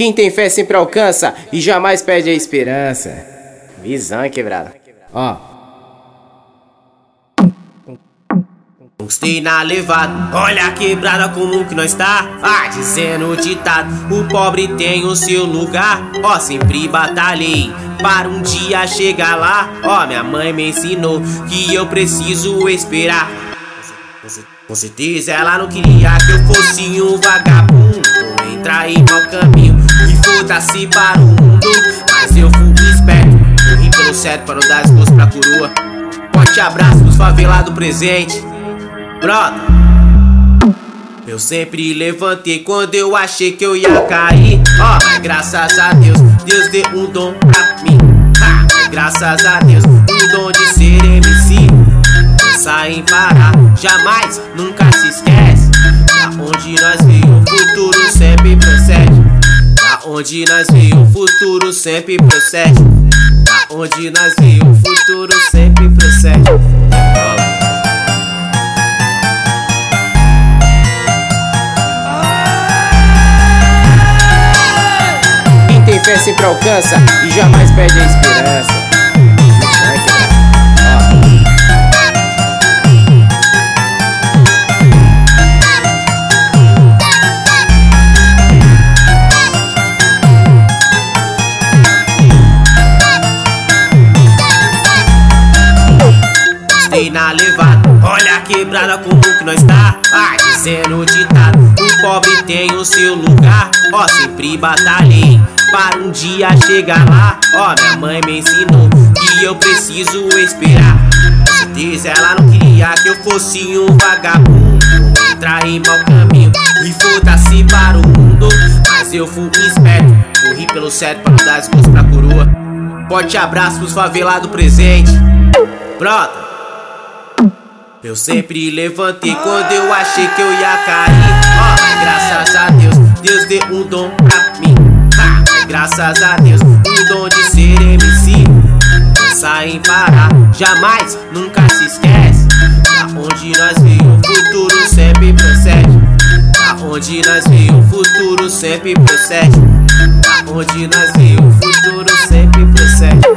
Quem tem fé sempre alcança e jamais perde a esperança. Visão quebrada. Ó. Gostei na levada, olha a quebrada como que nós tá Vai dizendo o ditado, o pobre tem o seu lugar Ó, sempre batalhei para um dia chegar lá Ó, minha mãe me ensinou que eu preciso esperar Com certeza ela não queria que eu fosse um vagabundo Entrar em mau caminho e foda-se para o mundo Mas eu fui esperto, corri pelo certo para não dar esforço pra coroa Forte abraço pros favelados presente Brother eu sempre levantei quando eu achei que eu ia cair. Ó, oh, graças a Deus, Deus deu um dom pra mim. Ha, graças a Deus, um dom de ser MC. Pensar em parar, jamais, nunca se esquece. Da onde nós veio, sempre procede. Da onde veio, o futuro sempre procede. Da onde veio, o futuro sempre procede. fé sempre alcança e jamais perde a esperança. Stay na levada, olha a quebrada como que nós tá. Vai dizendo o ditado, o pobre tem o seu lugar. Ó, sempre batalhei para um dia chegar lá. Ó, minha mãe me ensinou que eu preciso esperar. Certeza ela não queria que eu fosse um vagabundo. Entrar em mau caminho e foda-se para o mundo. Mas eu fui esperto, corri pelo certo para não dar esforço pra coroa. Forte abraço pros favelados presente. Brother. Eu sempre levantei quando eu achei que eu ia cair. Ó, oh, graças a Deus, Deus deu um dom pra mim. Graças a Deus, o dom de ser MC. Pensa em parar, jamais, nunca se esquece. Da onde nós veio, o futuro sempre procede. Da onde nós veio, o futuro sempre procede. Da onde nós veio, o futuro sempre procede.